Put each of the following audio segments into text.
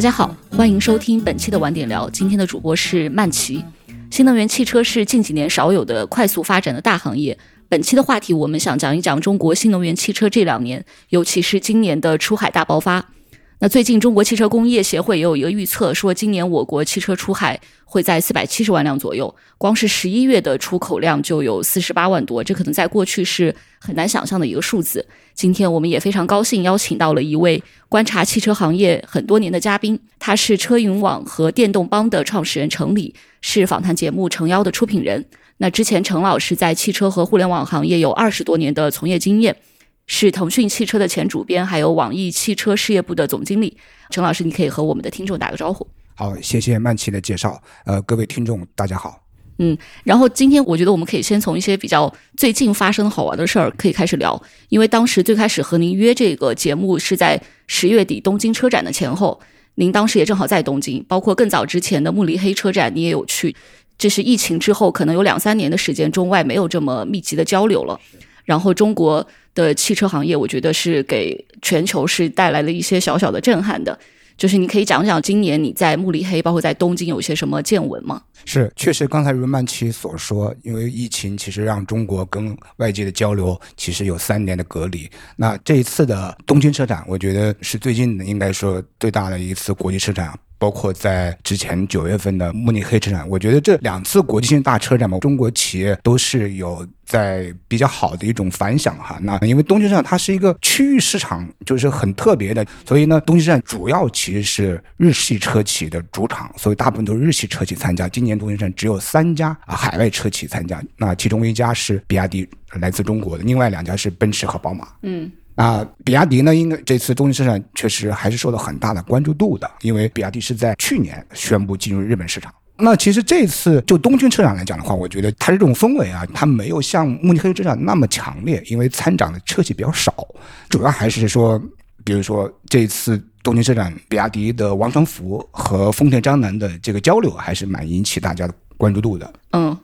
大家好，欢迎收听本期的晚点聊。今天的主播是曼奇。新能源汽车是近几年少有的快速发展的大行业。本期的话题，我们想讲一讲中国新能源汽车这两年，尤其是今年的出海大爆发。那最近，中国汽车工业协会也有一个预测，说今年我国汽车出海会在四百七十万辆左右，光是十一月的出口量就有四十八万多，这可能在过去是很难想象的一个数字。今天我们也非常高兴邀请到了一位观察汽车行业很多年的嘉宾，他是车云网和电动帮的创始人程理，是访谈节目《诚邀》的出品人。那之前程老师在汽车和互联网行业有二十多年的从业经验。是腾讯汽车的前主编，还有网易汽车事业部的总经理陈老师，你可以和我们的听众打个招呼。好，谢谢曼奇的介绍。呃，各位听众，大家好。嗯，然后今天我觉得我们可以先从一些比较最近发生的好玩的事儿可以开始聊，因为当时最开始和您约这个节目是在十月底东京车展的前后，您当时也正好在东京，包括更早之前的慕尼黑车展你也有去，这是疫情之后可能有两三年的时间，中外没有这么密集的交流了。然后中国的汽车行业，我觉得是给全球是带来了一些小小的震撼的。就是你可以讲讲今年你在慕尼黑，包括在东京有些什么见闻吗？是，确实刚才如曼奇所说，因为疫情其实让中国跟外界的交流其实有三年的隔离。那这一次的东京车展，我觉得是最近应该说最大的一次国际车展。包括在之前九月份的慕尼黑车展，我觉得这两次国际性大车展嘛，中国企业都是有在比较好的一种反响哈。那因为东京车展它是一个区域市场，就是很特别的，所以呢，东京车展主要其实是日系车企的主场，所以大部分都是日系车企参加。今年东京车展只有三家啊海外车企参加，那其中一家是比亚迪，来自中国的，另外两家是奔驰和宝马。嗯。啊，比亚迪呢，应该这次东京车展确实还是受到很大的关注度的，因为比亚迪是在去年宣布进入日本市场。那其实这次就东京车展来讲的话，我觉得它这种氛围啊，它没有像慕尼黑车展那么强烈，因为参展的车企比较少，主要还是说，比如说这次东京车展，比亚迪的王传福和丰田章男的这个交流，还是蛮引起大家的关注度的。嗯。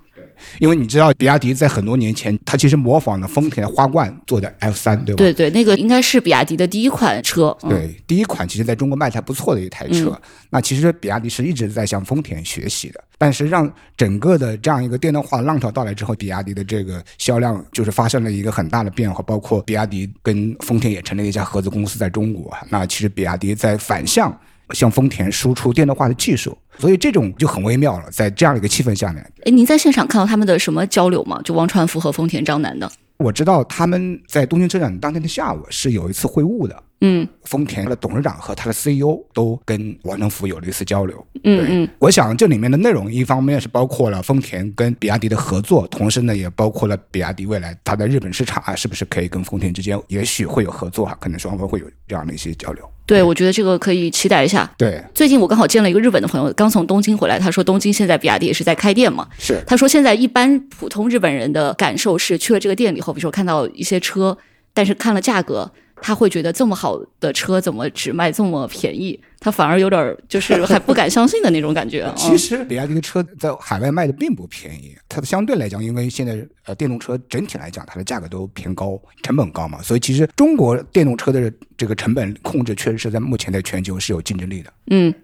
因为你知道，比亚迪在很多年前，它其实模仿了丰田花冠做的 F 三，对吧？对对，那个应该是比亚迪的第一款车。对，第一款其实在中国卖的还不错的一台车。那其实比亚迪是一直在向丰田学习的，但是让整个的这样一个电动化浪潮到来之后，比亚迪的这个销量就是发生了一个很大的变化，包括比亚迪跟丰田也成立一家合资公司在中国。那其实比亚迪在反向。向丰田输出电动化的技术，所以这种就很微妙了。在这样的一个气氛下面，哎，您在现场看到他们的什么交流吗？就王传福和丰田章男的。我知道他们在东京车展当天的下午是有一次会晤的。嗯，丰田的董事长和他的 CEO 都跟王传福有了一次交流。嗯嗯，我想这里面的内容一方面是包括了丰田跟比亚迪的合作，同时呢也包括了比亚迪未来它在日本市场啊，是不是可以跟丰田之间也许会有合作啊？可能双方会有这样的一些交流。对，我觉得这个可以期待一下。对，最近我刚好见了一个日本的朋友，刚从东京回来，他说东京现在比亚迪也是在开店嘛。是，他说现在一般普通日本人的感受是去了这个店里后，比如说看到一些车，但是看了价格。他会觉得这么好的车怎么只卖这么便宜？他反而有点就是 还不敢相信的那种感觉。其实比亚迪的车在海外卖的并不便宜，它的相对来讲，因为现在呃电动车整体来讲它的价格都偏高，成本高嘛，所以其实中国电动车的这个成本控制确实是在目前在全球是有竞争力的。嗯。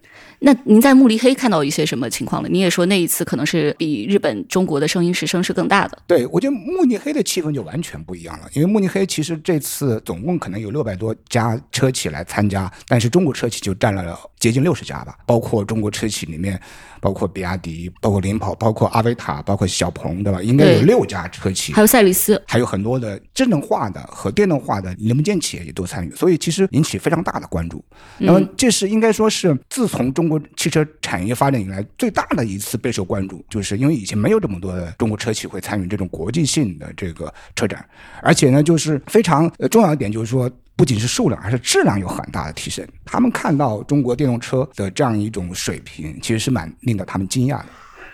那您在慕尼黑看到一些什么情况了？你也说那一次可能是比日本、中国的声音是声势更大的。对，我觉得慕尼黑的气氛就完全不一样了，因为慕尼黑其实这次总共可能有六百多家车企来参加，但是中国车企就占了接近六十家吧，包括中国车企里面。包括比亚迪，包括领跑，包括阿维塔，包括小鹏，对吧？应该有六家车企，还有赛力斯，还有很多的智能化的和电动化的零部件企业也都参与，所以其实引起非常大的关注。那么这是应该说是自从中国汽车产业发展以来最大的一次备受关注，就是因为以前没有这么多的中国车企会参与这种国际性的这个车展，而且呢，就是非常重要一点就是说。不仅是数量，还是质量有很大的提升。他们看到中国电动车的这样一种水平，其实是蛮令到他们惊讶的。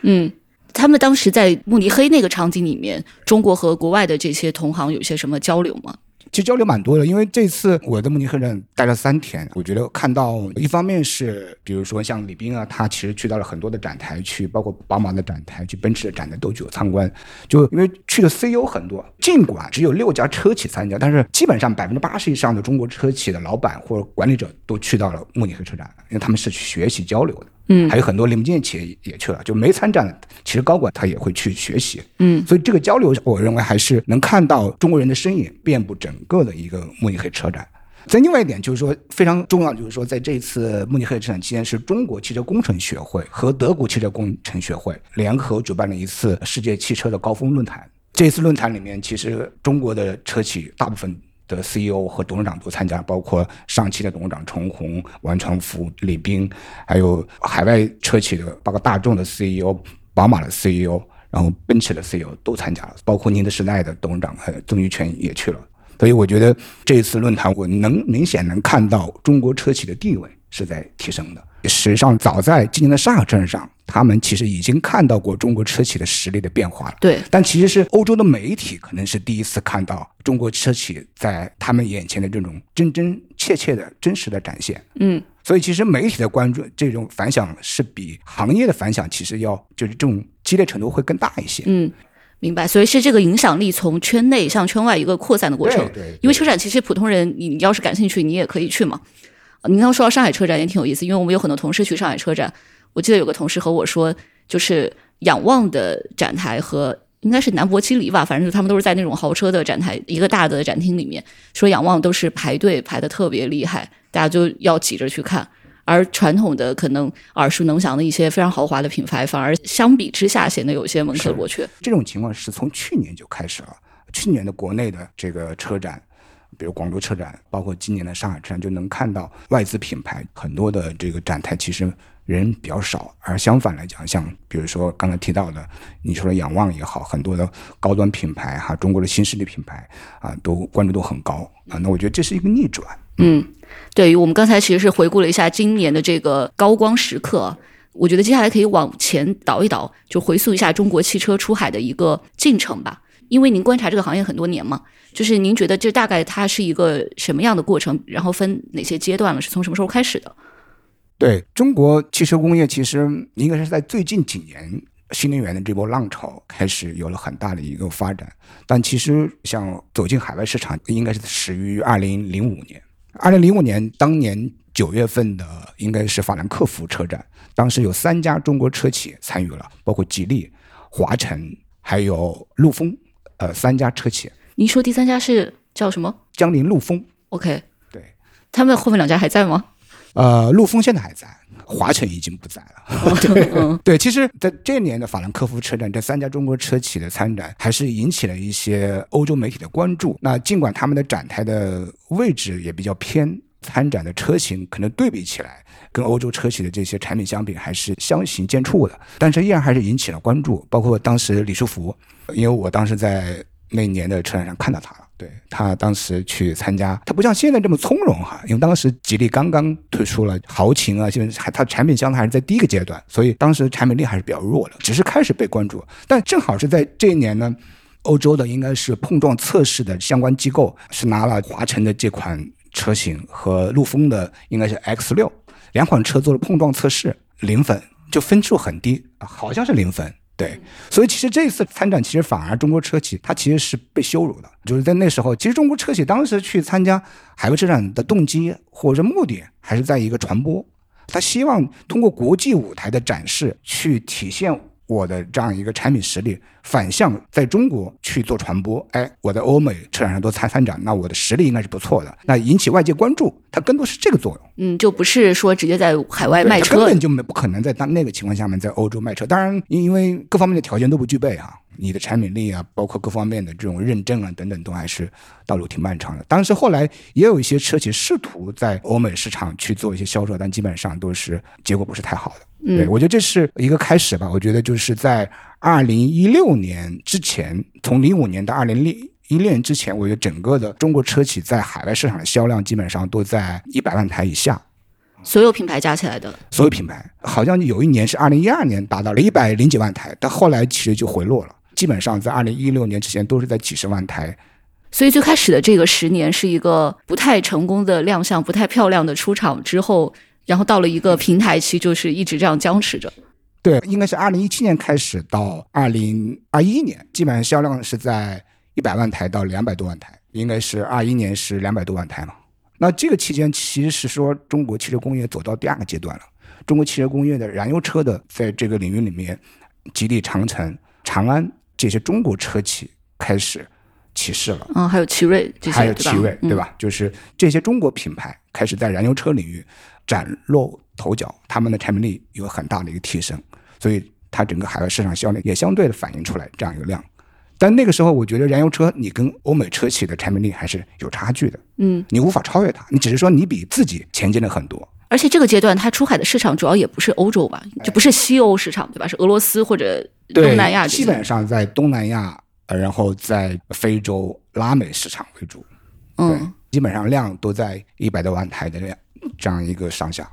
嗯，他们当时在慕尼黑那个场景里面，中国和国外的这些同行有些什么交流吗？其实交流蛮多的。因为这次我在慕尼黑站待了三天，我觉得看到一方面是，比如说像李斌啊，他其实去到了很多的展台去，包括宝马的展台、去奔驰的展台都去有参观。就因为去的 CEO 很多，尽管只有六家车企参加，但是基本上百分之八十以上的中国车企的老板或者管理者都去到了慕尼黑车展，因为他们是去学习交流的。嗯，还有很多零部件企业也去了，就没参展，其实高管他也会去学习。嗯，所以这个交流，我认为还是能看到中国人的身影遍布整个的一个慕尼黑车展。再另外一点就是说非常重要，就是说在这次慕尼黑车展期间，是中国汽车工程学会和德国汽车工程学会联合主办了一次世界汽车的高峰论坛。这次论坛里面，其实中国的车企大部分。的 CEO 和董事长都参加，包括上汽的董事长陈红、王传福、李斌，还有海外车企的，包括大众的 CEO、宝马的 CEO，然后奔驰的 CEO 都参加了，包括宁德时代的董事长曾毓全也去了。所以我觉得这一次论坛，我能明显能看到中国车企的地位是在提升的。实际上，早在今年的上海车展上，他们其实已经看到过中国车企的实力的变化了。对，但其实是欧洲的媒体可能是第一次看到中国车企在他们眼前的这种真真切切的真实的展现。嗯，所以其实媒体的关注这种反响是比行业的反响其实要就是这种激烈程度会更大一些。嗯。明白，所以是这个影响力从圈内向圈外一个扩散的过程。对，因为车展其实普通人你要是感兴趣，你也可以去嘛。您刚刚说到上海车展也挺有意思，因为我们有很多同事去上海车展。我记得有个同事和我说，就是仰望的展台和应该是南博基里吧，反正他们都是在那种豪车的展台一个大的展厅里面，说仰望都是排队排的特别厉害，大家就要挤着去看。而传统的可能耳熟能详的一些非常豪华的品牌，反而相比之下显得有些门可罗雀。这种情况是从去年就开始了。去年的国内的这个车展，比如广州车展，包括今年的上海车展，就能看到外资品牌很多的这个展台其实人比较少。而相反来讲，像比如说刚才提到的，你说的仰望也好，很多的高端品牌哈，中国的新势力品牌啊，都关注度很高啊。那我觉得这是一个逆转。嗯。对于我们刚才其实是回顾了一下今年的这个高光时刻，我觉得接下来可以往前倒一倒，就回溯一下中国汽车出海的一个进程吧。因为您观察这个行业很多年嘛，就是您觉得这大概它是一个什么样的过程，然后分哪些阶段了，是从什么时候开始的？对中国汽车工业，其实应该是在最近几年新能源的这波浪潮开始有了很大的一个发展，但其实像走进海外市场，应该是始于二零零五年。二零零五年，当年九月份的应该是法兰克福车展，当时有三家中国车企参与了，包括吉利、华晨还有陆风，呃，三家车企。您说第三家是叫什么？江铃陆风。OK，对，他们后面两家还在吗？呃，陆风现在还在。华晨已经不在了。对 对，其实在这年的法兰克福车展，这三家中国车企的参展，还是引起了一些欧洲媒体的关注。那尽管他们的展台的位置也比较偏，参展的车型可能对比起来，跟欧洲车企的这些产品相比，还是相形见绌的。但是依然还是引起了关注。包括当时李书福，因为我当时在那年的车展上看到他了。对他当时去参加，他不像现在这么从容哈，因为当时吉利刚刚推出了豪情啊，现在还它产品相对还是在第一个阶段，所以当时产品力还是比较弱的，只是开始被关注。但正好是在这一年呢，欧洲的应该是碰撞测试的相关机构是拿了华晨的这款车型和陆风的应该是 X 六两款车做了碰撞测试，零分就分数很低，好像是零分。对，所以其实这一次参展，其实反而中国车企它其实是被羞辱的。就是在那时候，其实中国车企当时去参加海外车展的动机或者目的，还是在一个传播，他希望通过国际舞台的展示去体现。我的这样一个产品实力反向在中国去做传播，哎，我在欧美车展上多参参展，那我的实力应该是不错的，那引起外界关注，它更多是这个作用。嗯，就不是说直接在海外卖车，根本就没不可能在当那个情况下面在欧洲卖车。当然，因因为各方面的条件都不具备啊，你的产品力啊，包括各方面的这种认证啊等等，都还是道路挺漫长的。当时后来也有一些车企试图在欧美市场去做一些销售，但基本上都是结果不是太好的。对，我觉得这是一个开始吧。我觉得就是在二零一六年之前，从零五年到二零一一年之前，我觉得整个的中国车企在海外市场的销量基本上都在一百万台以下。所有品牌加起来的，所有品牌好像有一年是二零一二年达到了一百零几万台，但后来其实就回落了，基本上在二零一六年之前都是在几十万台所以最开始的这个十年是一个不太成功的亮相，不太漂亮的出场之后，然后到了一个平台期，就是一直这样僵持着。对，应该是二零一七年开始到二零二一年，基本上销量是在一百万台到两百多万台，应该是二一年是两百多万台嘛。那这个期间其实是说中国汽车工业走到第二个阶段了。中国汽车工业的燃油车的在这个领域里面，吉利、长城、长安这些中国车企开始起势了。嗯，还有奇瑞这些，还有奇瑞，对吧？就是这些中国品牌开始在燃油车领域崭露头角，他们的产品力有很大的一个提升，所以它整个海外市场销量也相对的反映出来这样一个量。但那个时候，我觉得燃油车你跟欧美车企的产品力还是有差距的。嗯，你无法超越它，你只是说你比自己前进了很多。而且这个阶段，它出海的市场主要也不是欧洲吧，就不是西欧市场，对吧？是俄罗斯或者东南亚。基本上在东南亚，然后在非洲、拉美市场为主。嗯，基本上量都在一百多万台的量这样一个上下。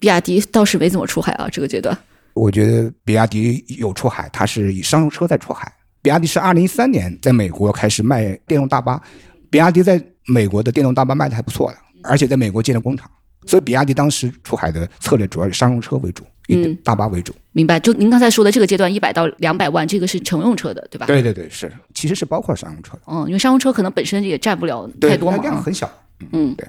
比亚迪倒是没怎么出海啊，这个阶段。我觉得比亚迪有出海，它是以商用车在出海。比亚迪是二零一三年在美国开始卖电动大巴，比亚迪在美国的电动大巴卖的还不错的，而且在美国建了工厂。所以，比亚迪当时出海的策略主要以商用车为主，以大巴为主。明白。就您刚才说的这个阶段，一百到两百万，这个是乘用车的，对吧？对对对，是，其实是包括商用车的。嗯，因为商用车可能本身也占不了太多嘛，量很小。嗯，对，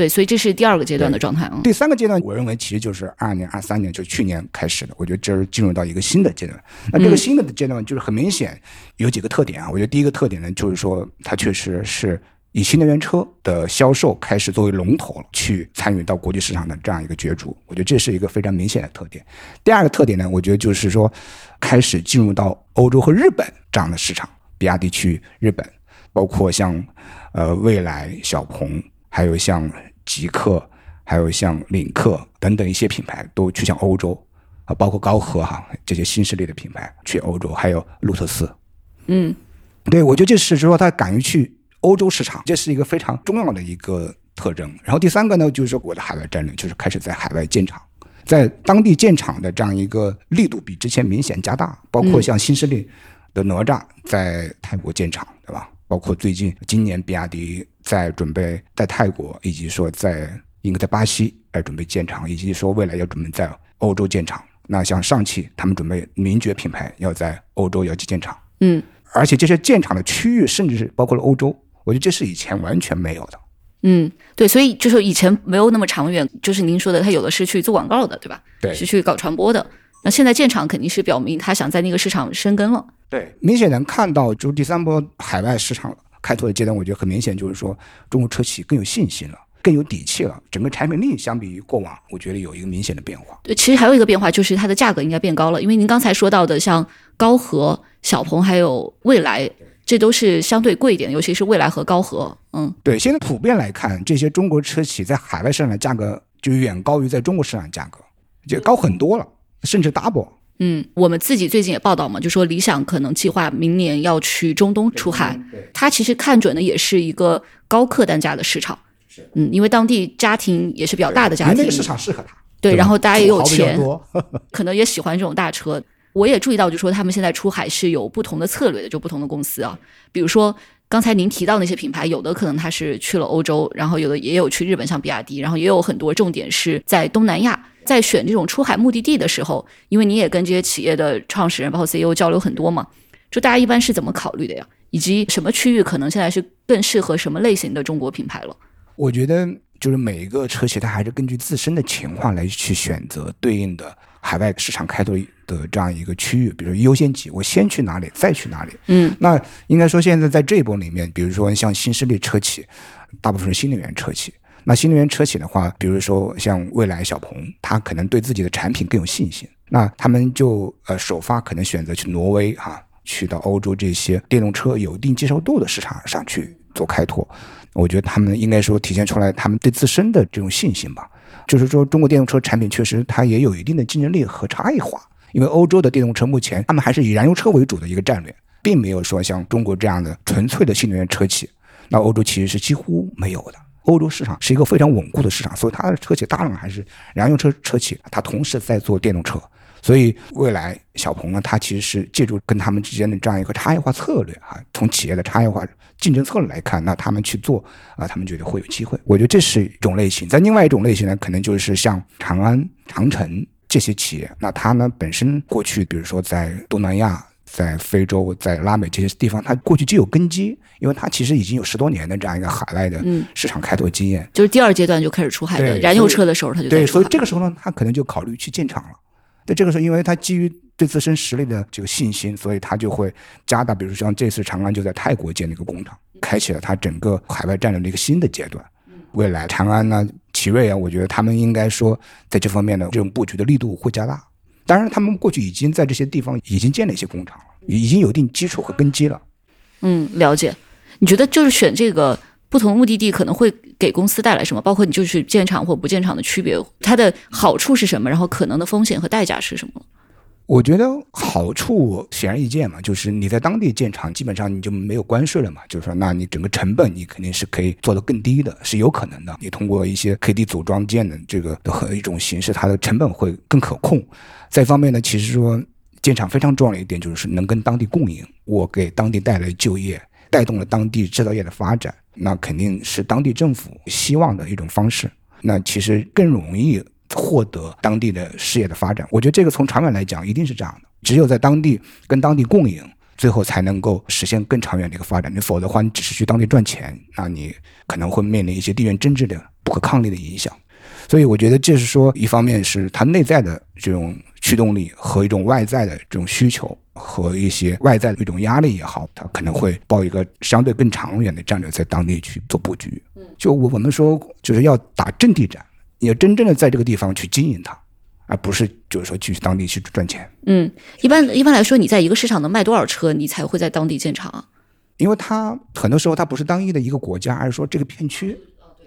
对，所以这是第二个阶段的状态啊。第三个阶段，我认为其实就是二年、二三年，就去年开始的。我觉得这是进入到一个新的阶段。那这个新的阶段就是很明显有几个特点啊。我觉得第一个特点呢，就是说它确实是。以新能源车的销售开始作为龙头去参与到国际市场的这样一个角逐，我觉得这是一个非常明显的特点。第二个特点呢，我觉得就是说，开始进入到欧洲和日本这样的市场，比亚迪去日本，包括像呃蔚来、小鹏，还有像极客，还有像领克等等一些品牌都去向欧洲啊，包括高和哈这些新势力的品牌去欧洲，还有路特斯。嗯，对，我觉得这是说他敢于去。欧洲市场，这是一个非常重要的一个特征。然后第三个呢，就是说我的海外战略就是开始在海外建厂，在当地建厂的这样一个力度比之前明显加大。包括像新势力的哪吒在泰国建厂，对吧？包括最近今年比亚迪在准备在泰国，以及说在应该在巴西来准备建厂，以及说未来要准备在欧洲建厂。那像上汽他们准备名爵品牌要在欧洲要去建厂，嗯，而且这些建厂的区域甚至是包括了欧洲。我觉得这是以前完全没有的。嗯，对，所以就是以前没有那么长远，就是您说的，他有的是去做广告的，对吧？对，是去搞传播的。那现在建厂肯定是表明他想在那个市场生根了。对，明显能看到，就第三波海外市场开拓的阶段，我觉得很明显就是说，中国车企更有信心了，更有底气了。整个产品力相比于过往，我觉得有一个明显的变化。对，其实还有一个变化就是它的价格应该变高了，因为您刚才说到的像高和、小鹏还有蔚来。这都是相对贵一点，尤其是蔚来和高和。嗯，对，现在普遍来看，这些中国车企在海外市场的价格就远高于在中国市场价格，就高很多了，甚至 double。嗯，我们自己最近也报道嘛，就说理想可能计划明年要去中东出海，它其实看准的也是一个高客单价的市场。是，嗯，因为当地家庭也是比较大的家庭，那个市场适合他。对，然后大家也有钱，可能也喜欢这种大车。我也注意到，就说他们现在出海是有不同的策略的，就不同的公司啊。比如说刚才您提到那些品牌，有的可能他是去了欧洲，然后有的也有去日本，像比亚迪，然后也有很多重点是在东南亚。在选这种出海目的地的时候，因为你也跟这些企业的创始人包括 CEO 交流很多嘛，就大家一般是怎么考虑的呀？以及什么区域可能现在是更适合什么类型的中国品牌了？我觉得就是每一个车企，它还是根据自身的情况来去选择对应的。海外市场开拓的这样一个区域，比如优先级，我先去哪里，再去哪里。嗯，那应该说现在在这一波里面，比如说像新势力车企，大部分是新能源车企。那新能源车企的话，比如说像蔚来、小鹏，他可能对自己的产品更有信心，那他们就呃首发可能选择去挪威哈，去到欧洲这些电动车有一定接受度的市场上去做开拓。我觉得他们应该说体现出来他们对自身的这种信心吧。就是说，中国电动车产品确实它也有一定的竞争力和差异化，因为欧洲的电动车目前他们还是以燃油车为主的一个战略，并没有说像中国这样的纯粹的新能源车企。那欧洲其实是几乎没有的。欧洲市场是一个非常稳固的市场，所以它的车企大量还是燃油车车企，它同时在做电动车，所以未来小鹏呢，它其实是借助跟他们之间的这样一个差异化策略啊，从企业的差异化竞争策略来看，那他们去做啊，他们觉得会有机会。我觉得这是一种类型。在另外一种类型呢，可能就是像长安、长城这些企业，那它呢本身过去，比如说在东南亚。在非洲、在拉美这些地方，它过去就有根基，因为它其实已经有十多年的这样一个海外的市场开拓经验。就是第二阶段就开始出海的燃油车的时候，它就对，所以这个时候呢，它可能就考虑去建厂了。在这个时候，因为它基于对自身实力的这个信心，所以它就会加大，比如像这次长安就在泰国建了一个工厂，开启了它整个海外战略的一个新的阶段。未来长安呢、奇瑞啊，我觉得他们应该说在这方面的这种布局的力度会加大。当然，他们过去已经在这些地方已经建了一些工厂了，已经有一定基础和根基了。嗯，了解。你觉得就是选这个不同目的地可能会给公司带来什么？包括你就是建厂或不建厂的区别，它的好处是什么？然后可能的风险和代价是什么？我觉得好处显而易见嘛，就是你在当地建厂，基本上你就没有关税了嘛。就是说，那你整个成本你肯定是可以做得更低的，是有可能的。你通过一些可以地组装建的这个的一种形式，它的成本会更可控。再一方面呢，其实说建厂非常重要的一点就是能跟当地共赢，我给当地带来就业，带动了当地制造业的发展，那肯定是当地政府希望的一种方式。那其实更容易。获得当地的事业的发展，我觉得这个从长远来讲一定是这样的。只有在当地跟当地共赢，最后才能够实现更长远的一个发展。你否则的话，你只是去当地赚钱，那你可能会面临一些地缘政治的不可抗力的影响。所以，我觉得这是说，一方面是它内在的这种驱动力和一种外在的这种需求和一些外在的一种压力也好，它可能会抱一个相对更长远的战略在当地去做布局。就我我们说，就是要打阵地战。你要真正的在这个地方去经营它，而不是就是说去当地去赚钱。嗯，一般一般来说，你在一个市场能卖多少车，你才会在当地建厂？因为它很多时候它不是单一的一个国家，而是说这个片区，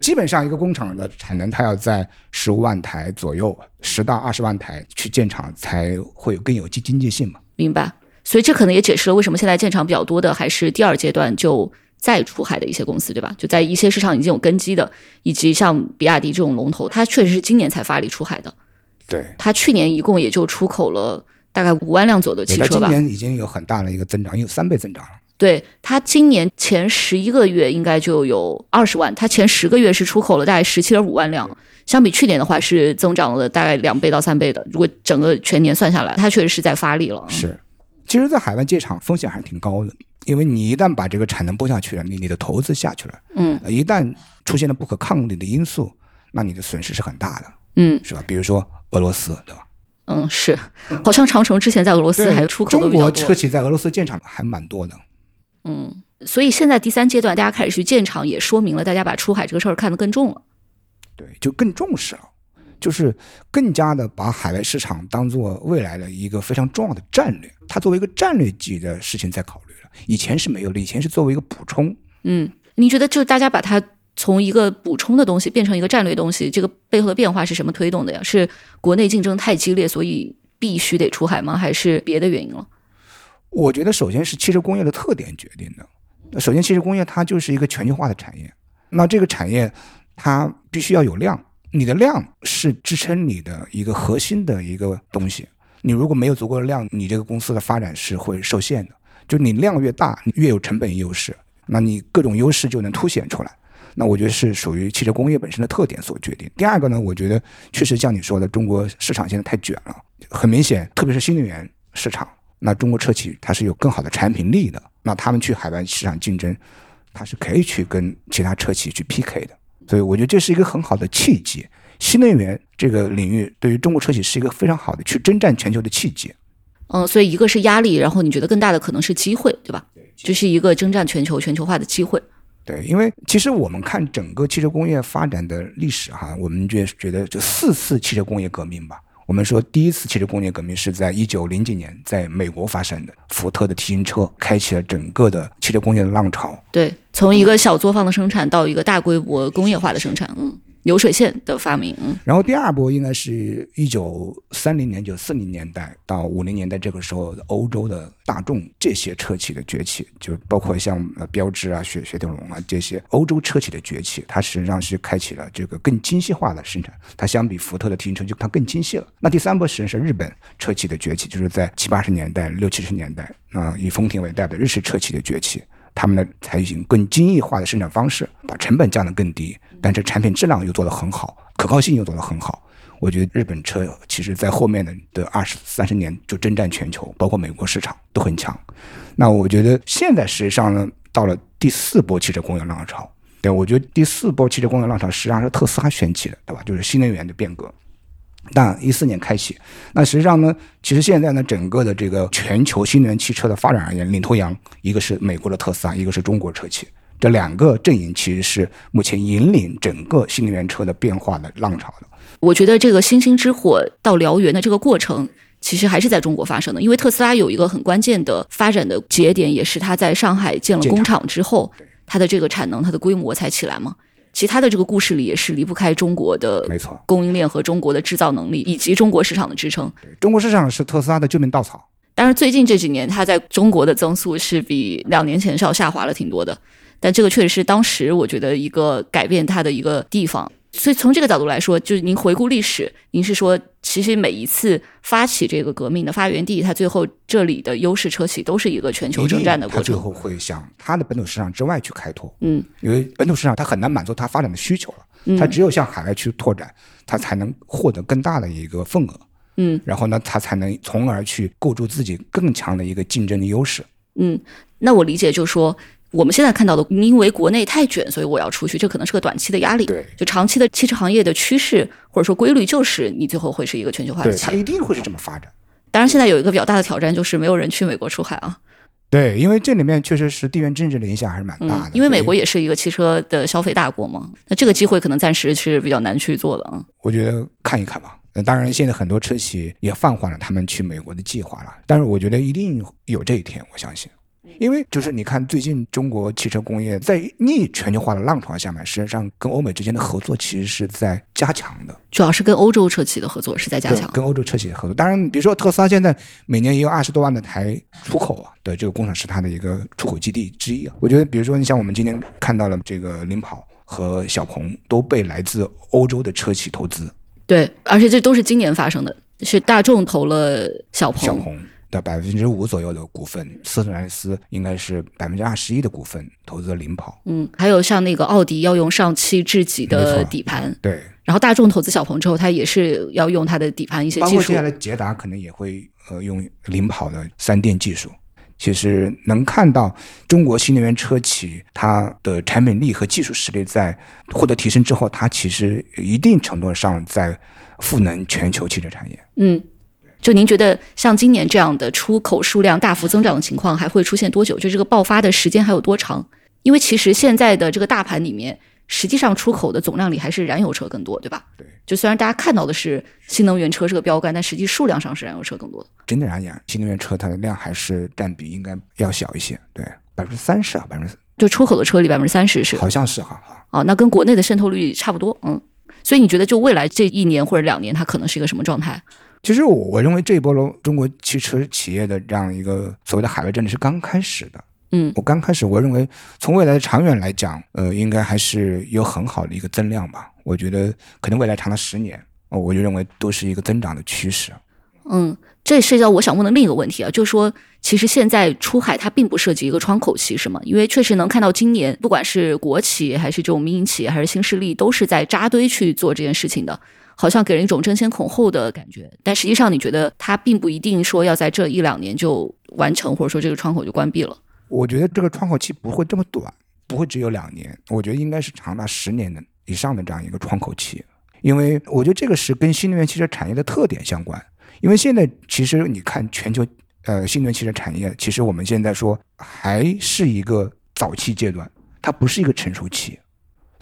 基本上一个工厂的产能，它要在十五万台左右，十到二十万台去建厂才会有更有经经济性嘛。明白。所以这可能也解释了为什么现在建厂比较多的还是第二阶段就。再出海的一些公司，对吧？就在一些市场已经有根基的，以及像比亚迪这种龙头，它确实是今年才发力出海的。对，它去年一共也就出口了大概五万辆左右的汽车吧。今年已经有很大的一个增长，有三倍增长了。对，它今年前十一个月应该就有二十万，它前十个月是出口了大概十七点五万辆，相比去年的话是增长了大概两倍到三倍的。如果整个全年算下来，它确实是在发力了。是，其实，在海外建厂风险还是挺高的。因为你一旦把这个产能播下去了，你你的投资下去了，嗯，一旦出现了不可抗力的因素，那你的损失是很大的，嗯，是吧？比如说俄罗斯，对吧？嗯，是，好像长城之前在俄罗斯还出口中国车企在俄罗斯建厂还蛮多的，嗯，所以现在第三阶段大家开始去建厂，也说明了大家把出海这个事儿看得更重了，对，就更重视了。就是更加的把海外市场当做未来的一个非常重要的战略，它作为一个战略级的事情在考虑了。以前是没有的，以前是作为一个补充。嗯，你觉得就是大家把它从一个补充的东西变成一个战略东西，这个背后的变化是什么推动的呀？是国内竞争太激烈，所以必须得出海吗？还是别的原因了？我觉得首先是汽车工业的特点决定的。首先，汽车工业它就是一个全球化的产业，那这个产业它必须要有量。你的量是支撑你的一个核心的一个东西。你如果没有足够的量，你这个公司的发展是会受限的。就你量越大，你越有成本优势，那你各种优势就能凸显出来。那我觉得是属于汽车工业本身的特点所决定。第二个呢，我觉得确实像你说的，中国市场现在太卷了，很明显，特别是新能源市场，那中国车企它是有更好的产品力的，那他们去海外市场竞争，它是可以去跟其他车企去 PK 的。所以我觉得这是一个很好的契机，新能源这个领域对于中国车企是一个非常好的去征战全球的契机。嗯，所以一个是压力，然后你觉得更大的可能是机会，对吧？这是一个征战全球、全球化的机会。对，因为其实我们看整个汽车工业发展的历史哈，我们就觉得就四次汽车工业革命吧。我们说第一次汽车工业革命是在一九零几年在美国发生的，福特的 T 型车开启了整个的汽车工业的浪潮。对，从一个小作坊的生产到一个大规模工业化的生产，嗯，流水线的发明。然后第二波应该是一九三零年、九四零年代到五零年代这个时候，欧洲的大众这些车企的崛起，就包括像呃标致啊、雪雪铁龙啊这些欧洲车企的崛起，它实际上是开启了这个更精细化的生产。它相比福特的停车就它更精细了。那第三波实际上是日本车企的崛起，就是在七八十年代、六七十年代啊、以丰田为代表的日式车企的崛起。他们呢采取更精益化的生产方式，把成本降得更低，但是产品质量又做得很好，可靠性又做得很好。我觉得日本车其实在后面的的二十三十年就征战全球，包括美国市场都很强。那我觉得现在实际上呢，到了第四波汽车工业浪潮。对，我觉得第四波汽车工业浪潮实际上是特斯拉掀起的，对吧？就是新能源的变革。但一四年开启，那实际上呢，其实现在呢，整个的这个全球新能源汽车的发展而言，领头羊一个是美国的特斯拉，一个是中国车企，这两个阵营其实是目前引领整个新能源车的变化的浪潮的。我觉得这个星星之火到燎原的这个过程，其实还是在中国发生的。因为特斯拉有一个很关键的发展的节点，也是它在上海建了工厂之后，它的这个产能、它的规模才起来嘛。其他的这个故事里也是离不开中国的没错供应链和中国的制造能力，以及中国市场的支撑。中国市场是特斯拉的救命稻草。但是，最近这几年它在中国的增速是比两年前是要下滑了挺多的，但这个确实是当时我觉得一个改变它的一个地方。所以从这个角度来说，就是您回顾历史，您是说，其实每一次发起这个革命的发源地，它最后这里的优势车企都是一个全球征战的过程。它最后会向它的本土市场之外去开拓，嗯，因为本土市场它很难满足它发展的需求了，它只有向海外去拓展，它才能获得更大的一个份额，嗯，然后呢，它才能从而去构筑自己更强的一个竞争的优势。嗯，那我理解就是说，我们现在看到的，因为国内太卷，所以我要出去，这可能是个短期的压力。对，就长期的汽车行业的趋势或者说规律，就是你最后会是一个全球化的对，它一定会是这么发展。当然，现在有一个比较大的挑战，就是没有人去美国出海啊。对，因为这里面确实是地缘政治的影响还是蛮大的。嗯，因为美国也是一个汽车的消费大国嘛，那这个机会可能暂时是比较难去做的啊。我觉得看一看吧。那当然，现在很多车企也放缓了他们去美国的计划了。但是我觉得一定有这一天，我相信。因为就是你看，最近中国汽车工业在逆全球化的浪潮下面，实际上跟欧美之间的合作其实是在加强的。主要是跟欧洲车企的合作是在加强。跟欧洲车企的合作。当然，比如说特斯拉现在每年也有二十多万的台出口啊对这个工厂是它的一个出口基地之一啊。我觉得，比如说你像我们今天看到了这个领跑和小鹏都被来自欧洲的车企投资，对，而且这都是今年发生的，是大众投了小鹏，小鹏的百分之五左右的股份，斯特兰斯应该是百分之二十一的股份投资了领跑。嗯，还有像那个奥迪要用上汽智己的底盘，对，然后大众投资小鹏之后，它也是要用它的底盘一些技术包括接下。来捷达可能也会呃用领跑的三电技术。其实能看到中国新能源车企它的产品力和技术实力在获得提升之后，它其实一定程度上在赋能全球汽车产业。嗯，就您觉得像今年这样的出口数量大幅增长的情况还会出现多久？就这个爆发的时间还有多长？因为其实现在的这个大盘里面，实际上出口的总量里还是燃油车更多，对吧？对。就虽然大家看到的是新能源车是个标杆，但实际数量上是燃油车更多的。整体而言，新能源车它的量还是占比应该要小一些，对，百分之三十啊，百分之就出口的车里百分之三十是好像是哈哈。啊，那跟国内的渗透率差不多，嗯。所以你觉得就未来这一年或者两年，它可能是一个什么状态？其实我我认为这一波中中国汽车企业的这样一个所谓的海外战略是刚开始的。嗯我刚开始我认为从未来的长远来讲，呃，应该还是有很好的一个增量吧。我觉得可能未来长达十年，哦，我就认为都是一个增长的趋势。嗯，这涉及到我想问的另一个问题啊，就是说，其实现在出海它并不涉及一个窗口期，是吗？因为确实能看到今年，不管是国企还是这种民营企业，还是新势力，都是在扎堆去做这件事情的，好像给人一种争先恐后的感觉。但实际上，你觉得它并不一定说要在这一两年就完成，或者说这个窗口就关闭了。我觉得这个窗口期不会这么短，不会只有两年，我觉得应该是长达十年的以上的这样一个窗口期，因为我觉得这个是跟新能源汽车产业的特点相关。因为现在其实你看全球呃新能源汽车产业，其实我们现在说还是一个早期阶段，它不是一个成熟期，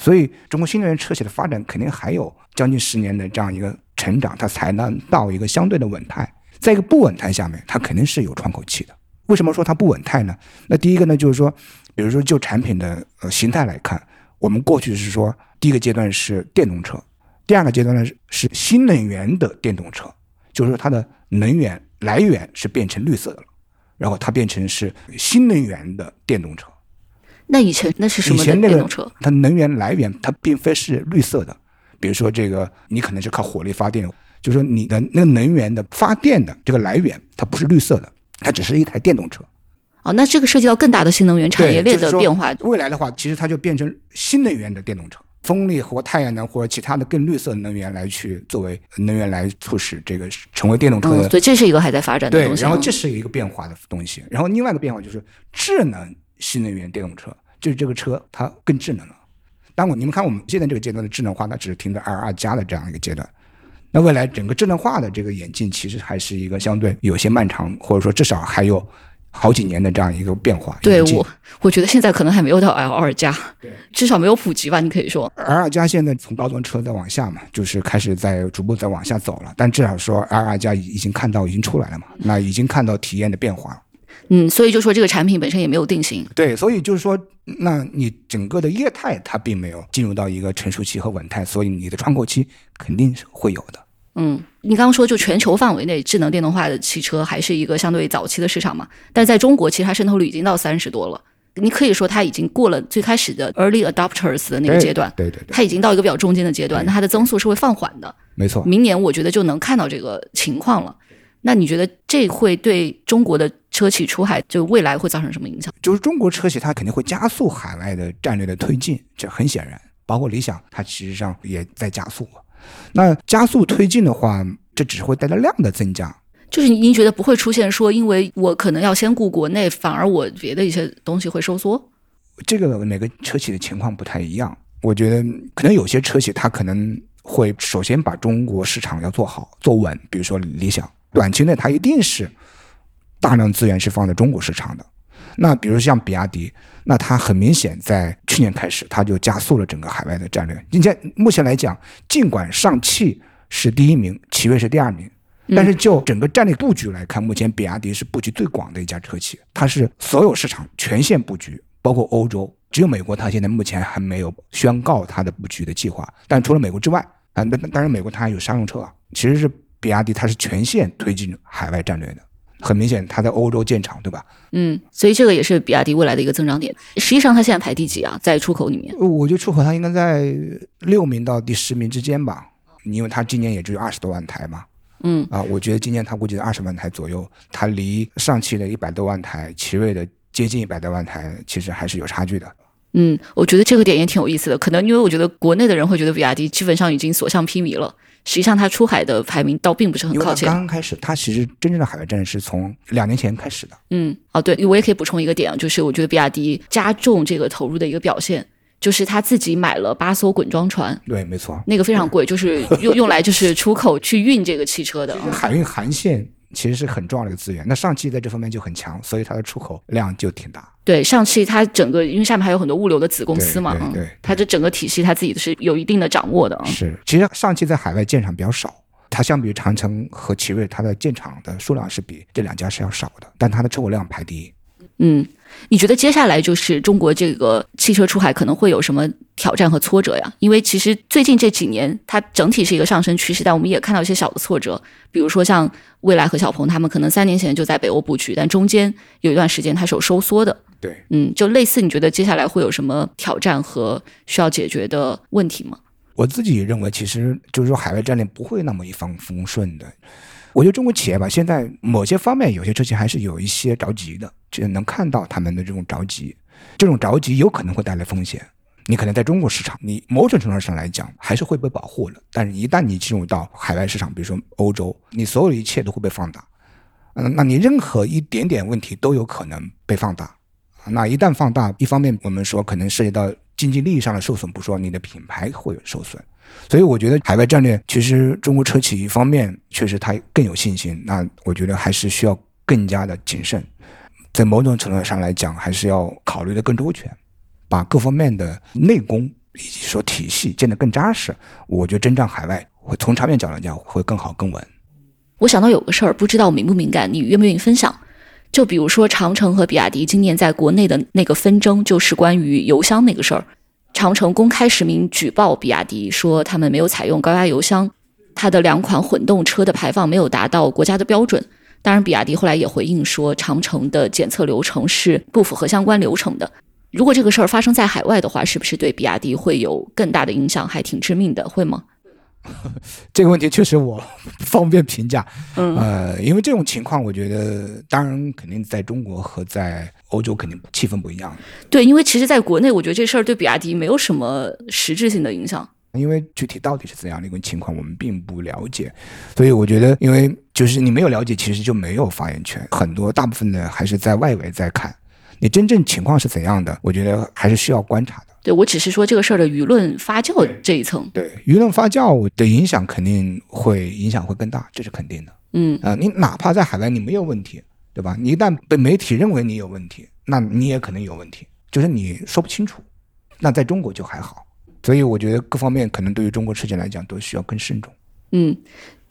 所以中国新能源车企的发展肯定还有将近十年的这样一个成长，它才能到一个相对的稳态。在一个不稳态下面，它肯定是有窗口期的。为什么说它不稳态呢？那第一个呢，就是说，比如说就产品的呃形态来看，我们过去是说第一个阶段是电动车，第二个阶段呢是新能源的电动车，就是说它的能源来源是变成绿色的了，然后它变成是新能源的电动车。那以前那是什么电动车？它能源来源它并非是绿色的，比如说这个你可能是靠火力发电，就是说你的那个能源的发电的这个来源它不是绿色的，它只是一台电动车。哦，那这个涉及到更大的新能源产业链的变化。未来的话，其实它就变成新能源的电动车，风力或太阳能或者其他的更绿色的能源来去作为能源来促使这个成为电动车的嗯，对，这是一个还在发展的对东，西。嗯然后这是一个变化的东西，然后另外一个变化就是智能新能源电动车，就是这个车它更智能了。当我你们看我们现在这个阶段的智能化，它只是停在 L 二加的这样一个阶段。那未来整个智能化的这个演进，其实还是一个相对有些漫长，或者说至少还有好几年的这样一个变化。对我，我觉得现在可能还没有到 L 二加，至少没有普及吧？你可以说，L 二加现在从高端车再往下嘛，就是开始在逐步在往下走了，但至少说 L 二加已已经看到已经出来了嘛，那已经看到体验的变化了。嗯，所以就说这个产品本身也没有定型。对，所以就是说，那你整个的业态它并没有进入到一个成熟期和稳态，所以你的窗口期肯定是会有的。嗯，你刚刚说就全球范围内智能电动化的汽车还是一个相对早期的市场嘛，但在中国其实它渗透率已经到三十多了。你可以说它已经过了最开始的 early adopters 的那个阶段，对对对，它已经到一个比较中间的阶段，那它的增速是会放缓的。没错。明年我觉得就能看到这个情况了。那你觉得这会对中国的车企出海就未来会造成什么影响？就是中国车企它肯定会加速海外的战略的推进，这很显然。包括理想，它其实上也在加速。那加速推进的话，这只会带来量的增加。就是您觉得不会出现说，因为我可能要先顾国内，反而我别的一些东西会收缩？这个每个车企的情况不太一样。我觉得可能有些车企它可能会首先把中国市场要做好做稳，比如说理想，短期内它一定是大量资源是放在中国市场的。那比如像比亚迪，那它很明显在去年开始，它就加速了整个海外的战略。今天目前来讲，尽管上汽是第一名，奇瑞是第二名，但是就整个战略布局来看，目前比亚迪是布局最广的一家车企，它是所有市场全线布局，包括欧洲，只有美国它现在目前还没有宣告它的布局的计划。但除了美国之外，啊，那当然美国它还有商用车啊，其实是比亚迪它是全线推进海外战略的。很明显，它在欧洲建厂，对吧？嗯，所以这个也是比亚迪未来的一个增长点。实际上，它现在排第几啊？在出口里面？我觉得出口它应该在六名到第十名之间吧，因为它今年也只有二十多万台嘛。嗯啊，我觉得今年它估计在二十万台左右，它离上汽的一百多万台、奇瑞的接近一百多万台，其实还是有差距的。嗯，我觉得这个点也挺有意思的。可能因为我觉得国内的人会觉得比亚迪基本上已经所向披靡了，实际上它出海的排名倒并不是很靠前。刚刚开始，它其实真正的海外战略是从两年前开始的。嗯，哦，对，我也可以补充一个点啊，就是我觉得比亚迪加重这个投入的一个表现，就是他自己买了八艘滚装船，对，没错。那个非常贵，就是用用来就是出口去运这个汽车的。啊海运航线其实是很重要的一个资源。那上汽在这方面就很强，所以它的出口量就挺大。对，上汽它整个因为下面还有很多物流的子公司嘛，嗯对对对它这整个体系它自己是有一定的掌握的啊。是，其实上汽在海外建厂比较少，它相比于长城和奇瑞，它的建厂的数量是比这两家是要少的，但它的出口量排第一。嗯，你觉得接下来就是中国这个汽车出海可能会有什么挑战和挫折呀？因为其实最近这几年它整体是一个上升趋势，但我们也看到一些小的挫折，比如说像蔚来和小鹏他们可能三年前就在北欧布局，但中间有一段时间它是有收缩的。对，嗯，就类似，你觉得接下来会有什么挑战和需要解决的问题吗？我自己认为，其实就是说海外战略不会那么一帆风顺的。我觉得中国企业吧，现在某些方面有些车企还是有一些着急的，就能看到他们的这种着急，这种着急有可能会带来风险。你可能在中国市场，你某种程度上来讲还是会被保护的，但是一旦你进入到海外市场，比如说欧洲，你所有的一切都会被放大。嗯，那你任何一点点问题都有可能被放大。那一旦放大，一方面我们说可能涉及到经济利益上的受损，不说你的品牌会受损。所以我觉得海外战略，其实中国车企一方面确实它更有信心，那我觉得还是需要更加的谨慎，在某种程度上来讲，还是要考虑的更周全，把各方面的内功以及说体系建得更扎实。我觉得征战海外会从长远角度讲会更好更稳。我想到有个事儿，不知道敏不敏感，你愿不愿意分享？就比如说长城和比亚迪今年在国内的那个纷争，就是关于油箱那个事儿。长城公开实名举报比亚迪，说他们没有采用高压油箱，它的两款混动车的排放没有达到国家的标准。当然，比亚迪后来也回应说，长城的检测流程是不符合相关流程的。如果这个事儿发生在海外的话，是不是对比亚迪会有更大的影响，还挺致命的，会吗？这个问题确实我不 方便评价，嗯呃，因为这种情况，我觉得当然肯定在中国和在欧洲肯定气氛不一样，对，因为其实在国内，我觉得这事儿对比亚迪没有什么实质性的影响。因为具体到底是怎样的一个情况，我们并不了解，所以我觉得，因为就是你没有了解，其实就没有发言权。很多大部分的还是在外围在看，你真正情况是怎样的，我觉得还是需要观察的。对我只是说这个事儿的舆论发酵这一层，对舆论发酵的影响肯定会影响会更大，这是肯定的。嗯啊、你哪怕在海外你没有问题，对吧？你一旦被媒体认为你有问题，那你也可能有问题，就是你说不清楚。那在中国就还好，所以我觉得各方面可能对于中国事情来讲都需要更慎重。嗯，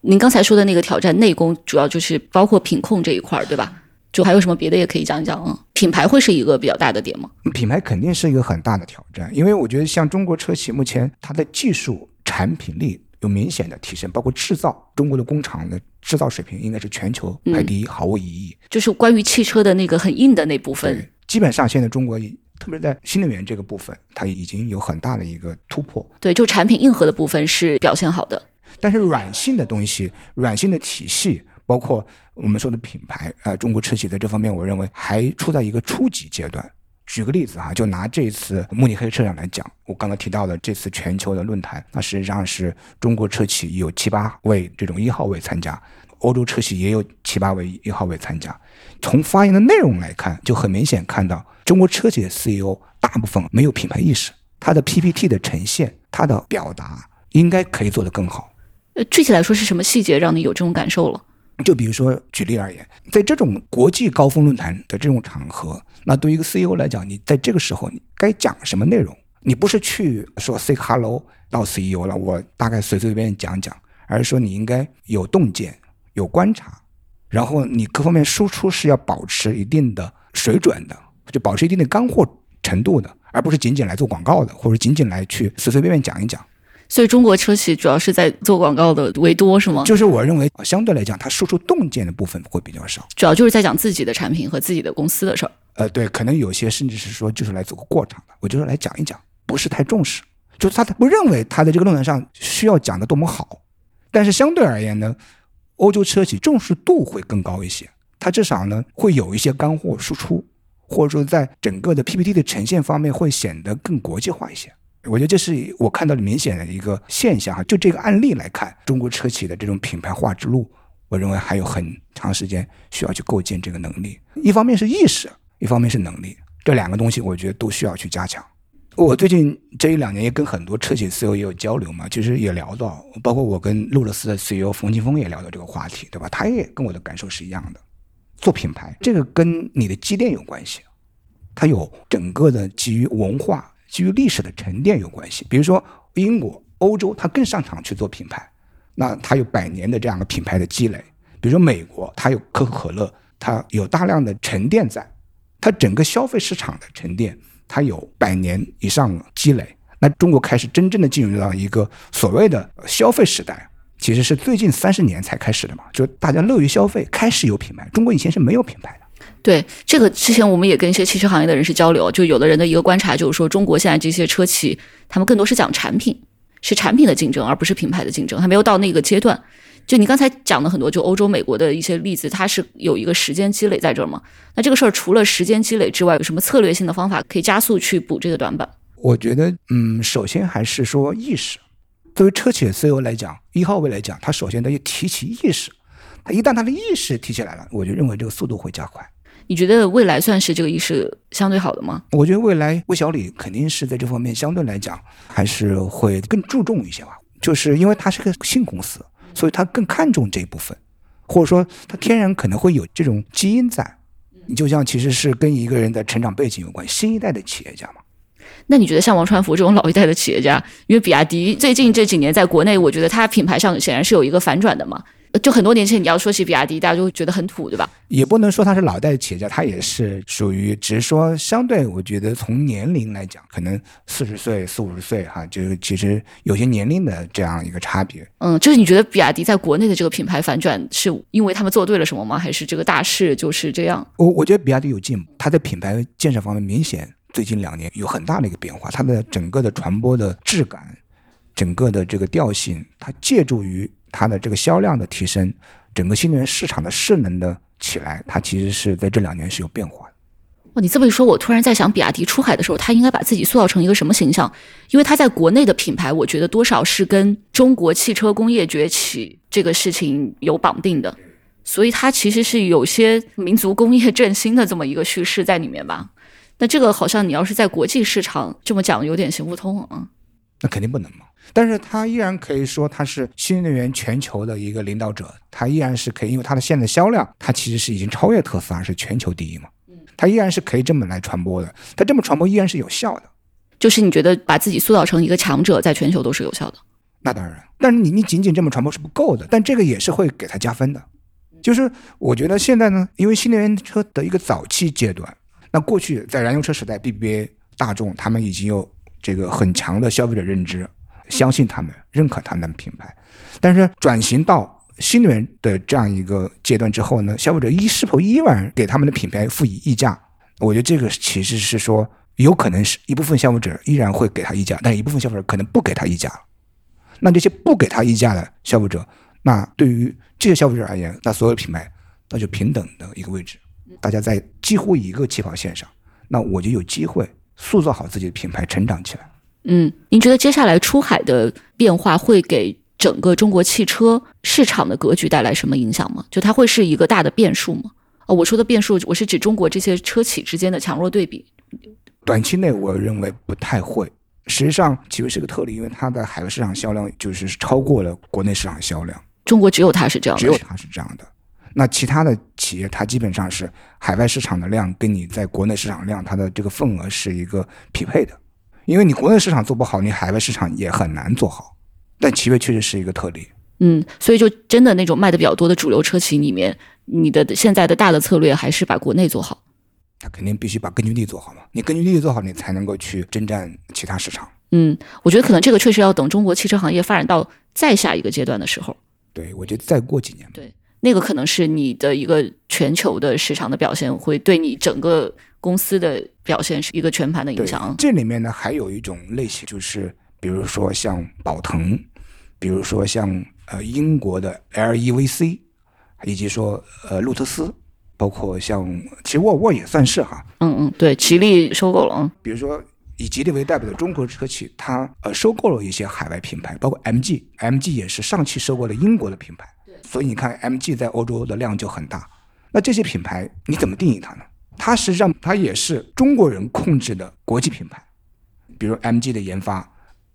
您刚才说的那个挑战内功，主要就是包括品控这一块儿，对吧？就还有什么别的也可以讲一讲啊？品牌会是一个比较大的点吗？品牌肯定是一个很大的挑战，因为我觉得像中国车企目前它的技术产品力有明显的提升，包括制造，中国的工厂的制造水平应该是全球排第一，毫无疑义。就是关于汽车的那个很硬的那部分，，基本上现在中国特别在新能源这个部分，它已经有很大的一个突破。对，就产品硬核的部分是表现好的。但是软性的东西、软性的体系，包括我们说的品牌，呃，中国车企在这方面，我认为还处在一个初级阶段。举个例子哈，就拿这次慕尼黑车展来讲，我刚才提到的这次全球的论坛，那实际上是中国车企有七八位这种一号位参加，欧洲车企也有七八位一号位参加。从发言的内容来看，就很明显看到中国车企的 CEO 大部分没有品牌意识，他的 PPT 的呈现，他的表达应该可以做得更好。呃，具体来说是什么细节让你有这种感受了？就比如说，举例而言，在这种国际高峰论坛的这种场合，那对于一个 CEO 来讲，你在这个时候你该讲什么内容？你不是去说 say hello 到 CEO 了，我大概随随便便讲讲，而是说你应该有洞见、有观察，然后你各方面输出是要保持一定的水准的，就保持一定的干货程度的，而不是仅仅来做广告的，或者仅仅来去随随便便讲一讲。所以中国车企主要是在做广告的为多是吗？就是我认为，呃相对来讲，它输出洞见的部分会比较少。主要就是在讲自己的产品和自己的公司的事儿。呃，对，可能有些甚至是说就是来走个过场的，我就是来讲一讲，不是太重视，就是他不认为他在这个论坛上需要讲的多么好，但是相对而言呢，欧洲车企重视度会更高一些，它至少呢会有一些干货输出，或者说在整个的 PPT 的呈现方面会显得更国际化一些。我觉得这是我看到的明显的一个现象哈。就这个案例来看，中国车企的这种品牌化之路，我认为还有很长时间需要去构建这个能力。一方面是意识，一方面是能力，这两个东西我觉得都需要去加强。我最近这一两年也跟很多车企 CEO 也有交流嘛，其实也聊到，包括我跟路乐斯的 CEO 冯清峰也聊到这个话题，对吧？他也跟我的感受是一样的。做品牌这个跟你的积淀有关系，它有整个的基于文化、基于历史的沉淀有关系。比如说英国、欧洲，它更擅长去做品牌，那它有百年的这样的品牌的积累。比如说美国，它有可口可乐，它有大量的沉淀在，它整个消费市场的沉淀，它有百年以上积累。那中国开始真正的进入到一个所谓的消费时代，其实是最近三十年才开始的嘛，就大家乐于消费，开始有品牌。中国以前是没有品牌的。对这个，之前我们也跟一些汽车行业的人士交流，就有的人的一个观察就是说，中国现在这些车企，他们更多是讲产品，是产品的竞争，而不是品牌的竞争，还没有到那个阶段。就你刚才讲的很多，就欧洲、美国的一些例子，它是有一个时间积累在这儿嘛？那这个事儿除了时间积累之外，有什么策略性的方法可以加速去补这个短板？我觉得，嗯，首先还是说意识。作为车企的 CEO 来讲，一号位来讲，他首先得提起意识。他一旦他的意识提起来了，我就认为这个速度会加快。你觉得未来算是这个意识相对好的吗？我觉得未来魏小李肯定是在这方面相对来讲还是会更注重一些吧，就是因为他是个新公司，所以他更看重这一部分，或者说他天然可能会有这种基因在。你就像其实是跟一个人的成长背景有关，新一代的企业家嘛。那你觉得像王传福这种老一代的企业家，因为比亚迪最近这几年在国内，我觉得它品牌上显然是有一个反转的嘛。就很多年前你要说起比亚迪，大家就会觉得很土，对吧？也不能说他是老代企业家，他也是属于，只是说相对，我觉得从年龄来讲，可能四十岁、四五十岁哈，就是其实有些年龄的这样一个差别。嗯，就是你觉得比亚迪在国内的这个品牌反转，是因为他们做对了什么吗？还是这个大势就是这样？我我觉得比亚迪有进步，它在品牌建设方面明显最近两年有很大的一个变化，它的整个的传播的质感，整个的这个调性，它借助于它的这个销量的提升。整个新能源市场的势能的起来，它其实是在这两年是有变化的。哦，你这么一说，我突然在想，比亚迪出海的时候，它应该把自己塑造成一个什么形象？因为它在国内的品牌，我觉得多少是跟中国汽车工业崛起这个事情有绑定的，所以它其实是有些民族工业振兴的这么一个叙事在里面吧？那这个好像你要是在国际市场这么讲，有点行不通啊。那肯定不能嘛。但是它依然可以说它是新能源全球的一个领导者，它依然是可以，因为它的现在销量，它其实是已经超越特斯拉，是全球第一嘛。它依然是可以这么来传播的，它这么传播依然是有效的。就是你觉得把自己塑造成一个强者，在全球都是有效的？那当然，但是你你仅仅这么传播是不够的，但这个也是会给它加分的。就是我觉得现在呢，因为新能源车的一个早期阶段，那过去在燃油车时代，BBA、大众他们已经有这个很强的消费者认知。相信他们，认可他们的品牌，但是转型到新能源的这样一个阶段之后呢，消费者一是否依然给他们的品牌赋予溢价？我觉得这个其实是说，有可能是一部分消费者依然会给他溢价，但一部分消费者可能不给他溢价那这些不给他溢价的消费者，那对于这些消费者而言，那所有品牌那就平等的一个位置，大家在几乎一个起跑线上，那我就有机会塑造好自己的品牌，成长起来。嗯，您觉得接下来出海的变化会给整个中国汽车市场的格局带来什么影响吗？就它会是一个大的变数吗？哦，我说的变数，我是指中国这些车企之间的强弱对比。短期内我认为不太会。实际上，奇瑞是个特例，因为它的海外市场销量就是超过了国内市场销量。中国只有它是这样的，只有它是这样的。那其他的企业，它基本上是海外市场的量跟你在国内市场量，它的这个份额是一个匹配的。因为你国内市场做不好，你海外市场也很难做好。但奇瑞确实是一个特例。嗯，所以就真的那种卖的比较多的主流车企里面，你的现在的大的策略还是把国内做好。他肯定必须把根据地做好嘛，你根据地做好，你才能够去征战其他市场。嗯，我觉得可能这个确实要等中国汽车行业发展到再下一个阶段的时候。对，我觉得再过几年。对，那个可能是你的一个全球的市场的表现，会对你整个。公司的表现是一个全盘的影响。这里面呢，还有一种类型，就是比如说像宝腾，比如说像呃英国的 LEVC，以及说呃路特斯，包括像其实沃尔沃也算是哈。嗯嗯，对，吉利收购了。比如说以吉利为代表的中国车企，它呃收购了一些海外品牌，包括 MG，MG 也是上汽收购了英国的品牌。所以你看 MG 在欧洲的量就很大。那这些品牌你怎么定义它呢？它实际上，它也是中国人控制的国际品牌，比如 MG 的研发、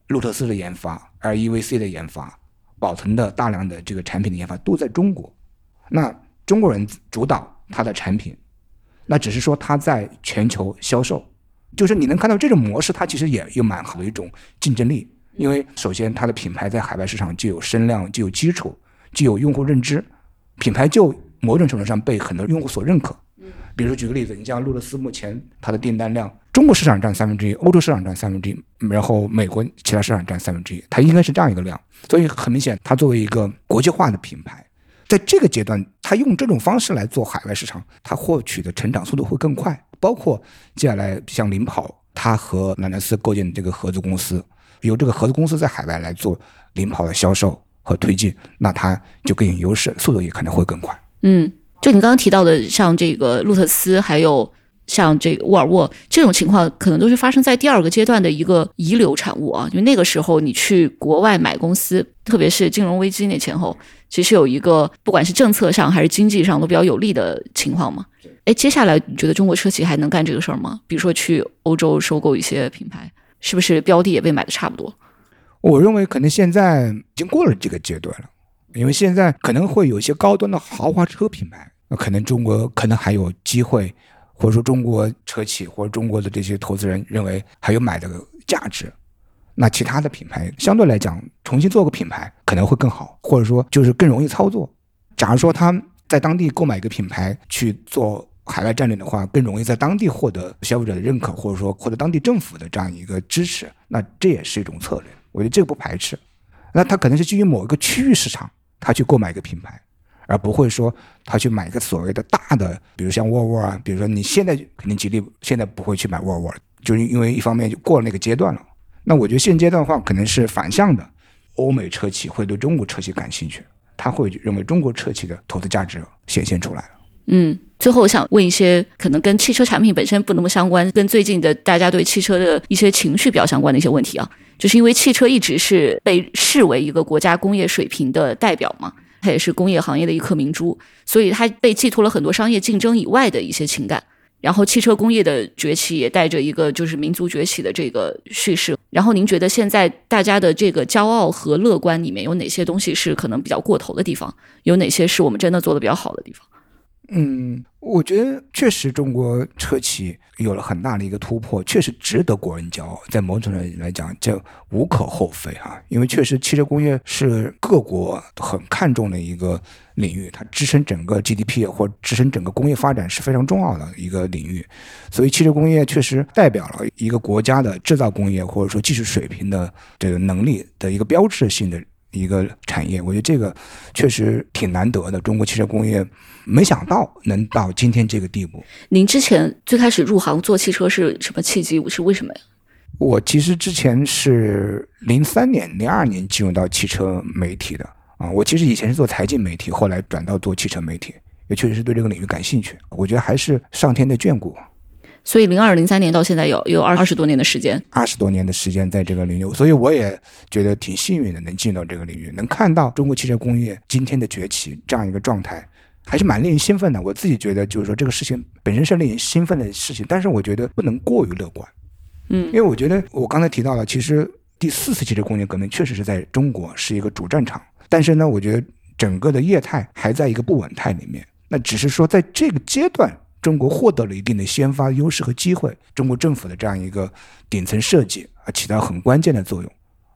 路特斯的研发、LEVC 的研发、宝腾的大量的这个产品的研发都在中国。那中国人主导它的产品，那只是说它在全球销售，就是你能看到这种模式，它其实也有蛮好的一种竞争力。因为首先它的品牌在海外市场就有声量，就有基础，就有用户认知，品牌就某种程度上被很多用户所认可。比如说，举个例子，你像路特斯，目前它的订单量，中国市场占三分之一，欧洲市场占三分之一，然后美国其他市场占三分之一，它应该是这样一个量。所以很明显，它作为一个国际化的品牌，在这个阶段，它用这种方式来做海外市场，它获取的成长速度会更快。包括接下来像领跑，它和兰德斯构建这个合资公司，由这个合资公司在海外来做领跑的销售和推进，那它就更有优势，速度也可能会更快。嗯。就你刚刚提到的，像这个路特斯，还有像这个沃尔沃这种情况，可能都是发生在第二个阶段的一个遗留产物啊。因为那个时候你去国外买公司，特别是金融危机那前后，其实有一个不管是政策上还是经济上都比较有利的情况嘛。哎，接下来你觉得中国车企还能干这个事儿吗？比如说去欧洲收购一些品牌，是不是标的也被买的差不多？我认为可能现在已经过了这个阶段了，因为现在可能会有一些高端的豪华车品牌。那可能中国可能还有机会，或者说中国车企或者中国的这些投资人认为还有买的价值。那其他的品牌相对来讲，重新做个品牌可能会更好，或者说就是更容易操作。假如说他在当地购买一个品牌去做海外战略的话，更容易在当地获得消费者的认可，或者说获得当地政府的这样一个支持，那这也是一种策略。我觉得这个不排斥。那他可能是基于某一个区域市场，他去购买一个品牌，而不会说他去买一个所谓的大的，比如像沃尔沃啊，比如说你现在肯定吉利现在不会去买沃尔沃，就是因为一方面就过了那个阶段了。那我觉得现阶段的话，可能是反向的，欧美车企会对中国车企感兴趣，他会认为中国车企的投资价值显现出来了。嗯，最后我想问一些可能跟汽车产品本身不那么相关，跟最近的大家对汽车的一些情绪比较相关的一些问题啊。就是因为汽车一直是被视为一个国家工业水平的代表嘛，它也是工业行业的一颗明珠，所以它被寄托了很多商业竞争以外的一些情感。然后汽车工业的崛起也带着一个就是民族崛起的这个叙事。然后您觉得现在大家的这个骄傲和乐观里面有哪些东西是可能比较过头的地方？有哪些是我们真的做的比较好的地方？嗯，我觉得确实中国车企有了很大的一个突破，确实值得国人骄傲。在某种程度来讲，这无可厚非哈，因为确实汽车工业是各国很看重的一个领域，它支撑整个 GDP 或支撑整个工业发展是非常重要的一个领域。所以，汽车工业确实代表了一个国家的制造工业或者说技术水平的这个能力的一个标志性的。一个产业，我觉得这个确实挺难得的。中国汽车工业没想到能到今天这个地步。您之前最开始入行做汽车是什么契机？是为什么呀？我其实之前是零三年、零二年进入到汽车媒体的啊。我其实以前是做财经媒体，后来转到做汽车媒体，也确实是对这个领域感兴趣。我觉得还是上天的眷顾。所以，零二零三年到现在有有二二十多年的时间，二十多年的时间在这个领域，所以我也觉得挺幸运的，能进到这个领域，能看到中国汽车工业今天的崛起这样一个状态，还是蛮令人兴奋的。我自己觉得，就是说这个事情本身是令人兴奋的事情，但是我觉得不能过于乐观，嗯，因为我觉得我刚才提到了，其实第四次汽车工业革命确实是在中国是一个主战场，但是呢，我觉得整个的业态还在一个不稳态里面，那只是说在这个阶段。中国获得了一定的先发优势和机会，中国政府的这样一个顶层设计啊，起到很关键的作用，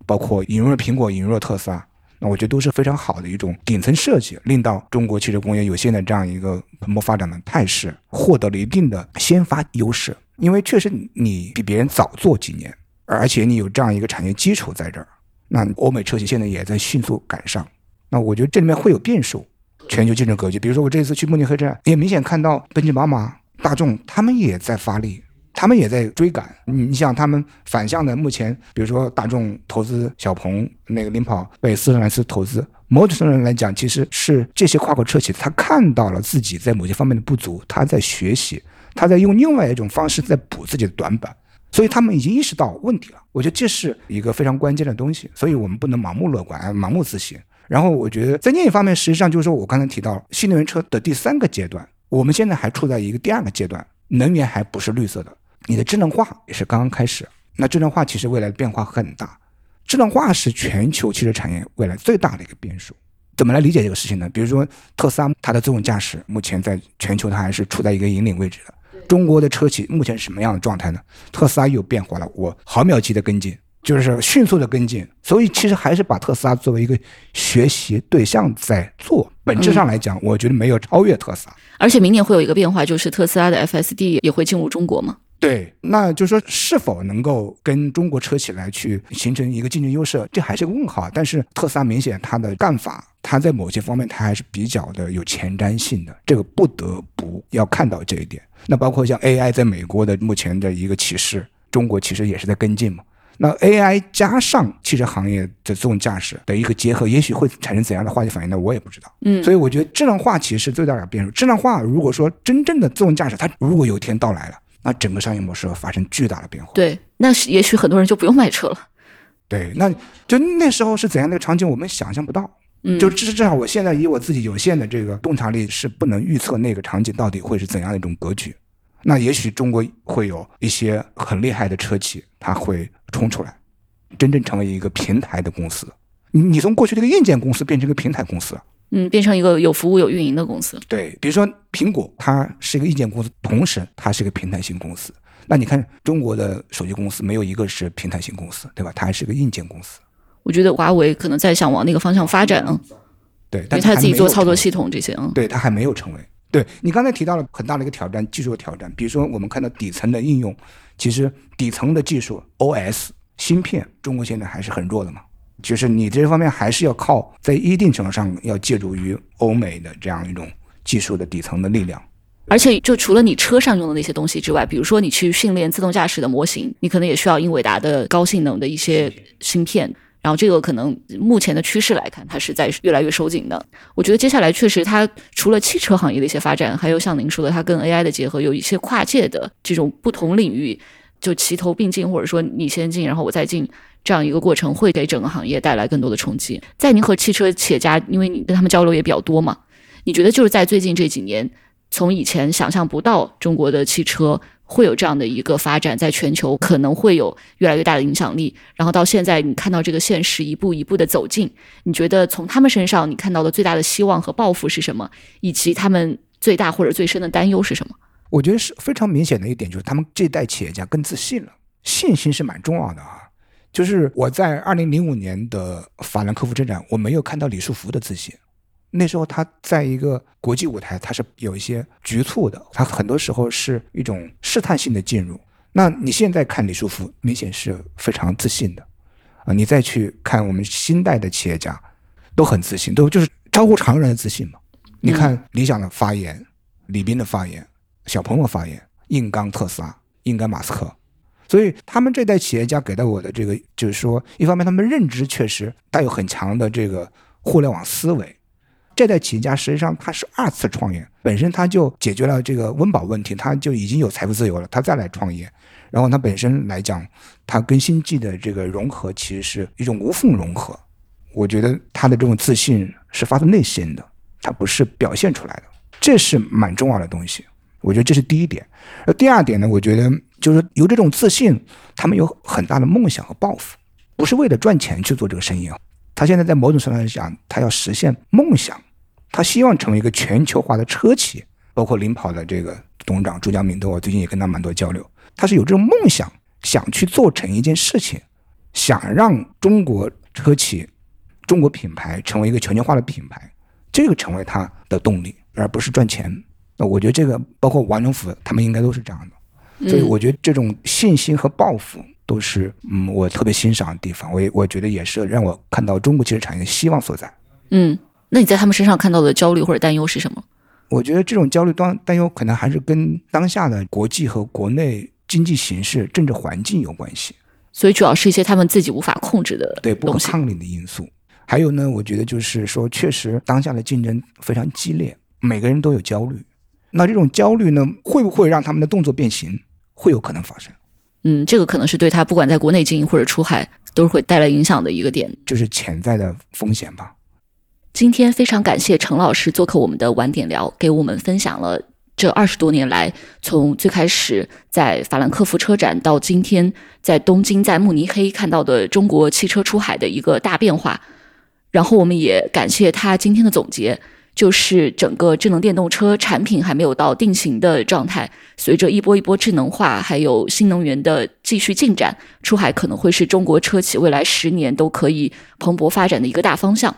包括引入了苹果，引入了特斯拉，那我觉得都是非常好的一种顶层设计，令到中国汽车工业有现在这样一个蓬勃发展的态势，获得了一定的先发优势。因为确实你比别人早做几年，而且你有这样一个产业基础在这儿，那欧美车企现在也在迅速赶上，那我觉得这里面会有变数。全球竞争格局，比如说我这一次去慕尼黑站，也明显看到奔驰、宝马、大众他们也在发力，他们也在追赶。你像他们反向的，目前比如说大众投资小鹏，那个领跑被斯特兰斯投资，某种程度上来讲，其实是这些跨国车企他看到了自己在某些方面的不足，他在学习，他在用另外一种方式在补自己的短板，所以他们已经意识到问题了。我觉得这是一个非常关键的东西，所以我们不能盲目乐观，盲目自信。然后我觉得，在另一方面，实际上就是说我刚才提到新能源车的第三个阶段，我们现在还处在一个第二个阶段，能源还不是绿色的，你的智能化也是刚刚开始。那智能化其实未来的变化很大，智能化是全球汽车产业未来最大的一个变数。怎么来理解这个事情呢？比如说特斯拉，它的自动驾驶目前在全球它还是处在一个引领位置的。中国的车企目前什么样的状态呢？特斯拉又变化了，我毫秒级的跟进。就是迅速的跟进，所以其实还是把特斯拉作为一个学习对象在做。本质上来讲，我觉得没有超越特斯拉。而且明年会有一个变化，就是特斯拉的 FSD 也会进入中国吗？对，那就是说是否能够跟中国车企来去形成一个竞争优势，这还是个问号。但是特斯拉明显它的干法，它在某些方面它还是比较的有前瞻性的，这个不得不要看到这一点。那包括像 AI 在美国的目前的一个起势，中国其实也是在跟进嘛。那 AI 加上汽车行业的自动驾驶的一个结合，也许会产生怎样的化学反应呢？我也不知道。嗯，所以我觉得智能化其实是最大的变数。智能化如果说真正的自动驾驶，它如果有一天到来了，那整个商业模式会发生巨大的变化。对，那是也许很多人就不用买车了。对，那就那时候是怎样的一个场景，我们想象不到。嗯，就至至少我现在以我自己有限的这个洞察力，是不能预测那个场景到底会是怎样的一种格局。那也许中国会有一些很厉害的车企，它会。冲出来，真正成为一个平台的公司。你你从过去的一个硬件公司变成一个平台公司，嗯，变成一个有服务有运营的公司。对，比如说苹果，它是一个硬件公司，同时它是一个平台型公司。那你看中国的手机公司，没有一个是平台型公司，对吧？它还是个硬件公司。我觉得华为可能在想往那个方向发展。对，因但为它自己做操作系。系统这些，嗯，对，它还没有成为。对你刚才提到了很大的一个挑战，技术的挑战。比如说，我们看到底层的应用，其实底层的技术 OS 芯片，中国现在还是很弱的嘛。就是你这方面还是要靠在一定程度上要借助于欧美的这样一种技术的底层的力量。而且就除了你车上用的那些东西之外，比如说你去训练自动驾驶的模型，你可能也需要英伟达的高性能的一些芯片。然后这个可能目前的趋势来看，它是在越来越收紧的。我觉得接下来确实，它除了汽车行业的一些发展，还有像您说的，它跟 AI 的结合，有一些跨界的这种不同领域就齐头并进，或者说你先进，然后我再进这样一个过程，会给整个行业带来更多的冲击。在您和汽车企业家，因为你跟他们交流也比较多嘛，你觉得就是在最近这几年，从以前想象不到中国的汽车会有这样的一个发展，在全球可能会有越来越大的影响力，然后到现在你看到这个现实一步一步的走近，你觉得从他们身上你看到的最大的希望和抱负是什么，以及他们最大或者最深的担忧是什么？我觉得是非常明显的一点，就是他们这代企业家更自信了，信心是蛮重要的啊。就是我在二零零五年的法兰克福车展，我没有看到李书福的自信。那时候他在一个国际舞台，他是有一些局促的，他很多时候是一种试探性的进入。那你现在看李书福，明显是非常自信的啊。你再去看我们新代的企业家，都很自信，都就是超乎常人的自信嘛。你看李想的发言，李斌的发言，小鹏的发言，硬刚特斯拉，硬刚马斯克。所以他们这代企业家给到我的这个，就是说，一方面他们认知确实带有很强的这个互联网思维。这代企业家实际上他是二次创业，本身他就解决了这个温饱问题，他就已经有财富自由了，他再来创业，然后他本身来讲，他跟星际的这个融合其实是一种无缝融合。我觉得他的这种自信是发自内心的，他不是表现出来的，这是蛮重要的东西。我觉得这是第一点。而第二点呢，我觉得就是有这种自信，他们有很大的梦想和抱负，不是为了赚钱去做这个生意啊。他现在在某种程度上讲，他要实现梦想。他希望成为一个全球化的车企，包括领跑的这个董事长朱江明，都我最近也跟他蛮多交流。他是有这种梦想，想去做成一件事情，想让中国车企、中国品牌成为一个全球化的品牌，这个成为他的动力，而不是赚钱。那我觉得这个包括王仁甫他们应该都是这样的，所以我觉得这种信心和抱负都是嗯我特别欣赏的地方。我也我觉得也是让我看到中国汽车产业的希望所在。嗯。那你在他们身上看到的焦虑或者担忧是什么？我觉得这种焦虑担担忧可能还是跟当下的国际和国内经济形势、政治环境有关系。所以主要是一些他们自己无法控制的对不可抗力的因素。还有呢，我觉得就是说，确实当下的竞争非常激烈，每个人都有焦虑。那这种焦虑呢，会不会让他们的动作变形？会有可能发生。嗯，这个可能是对他不管在国内经营或者出海都是会带来影响的一个点，就是潜在的风险吧。今天非常感谢程老师做客我们的晚点聊，给我们分享了这二十多年来，从最开始在法兰克福车展到今天在东京、在慕尼黑看到的中国汽车出海的一个大变化。然后我们也感谢他今天的总结，就是整个智能电动车产品还没有到定型的状态，随着一波一波智能化还有新能源的继续进展，出海可能会是中国车企未来十年都可以蓬勃发展的一个大方向。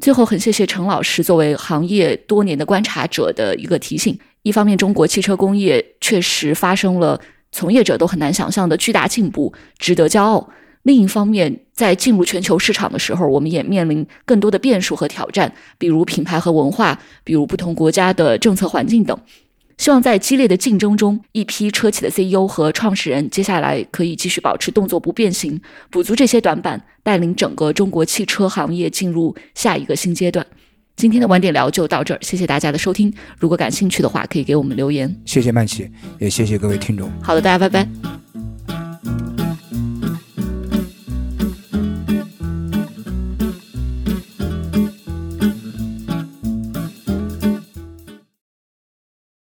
最后，很谢谢陈老师作为行业多年的观察者的一个提醒。一方面，中国汽车工业确实发生了从业者都很难想象的巨大进步，值得骄傲；另一方面，在进入全球市场的时候，我们也面临更多的变数和挑战，比如品牌和文化，比如不同国家的政策环境等。希望在激烈的竞争中，一批车企的 CEO 和创始人接下来可以继续保持动作不变形，补足这些短板，带领整个中国汽车行业进入下一个新阶段。今天的晚点聊就到这儿，谢谢大家的收听。如果感兴趣的话，可以给我们留言。谢谢曼琪，也谢谢各位听众。好的，大家拜拜。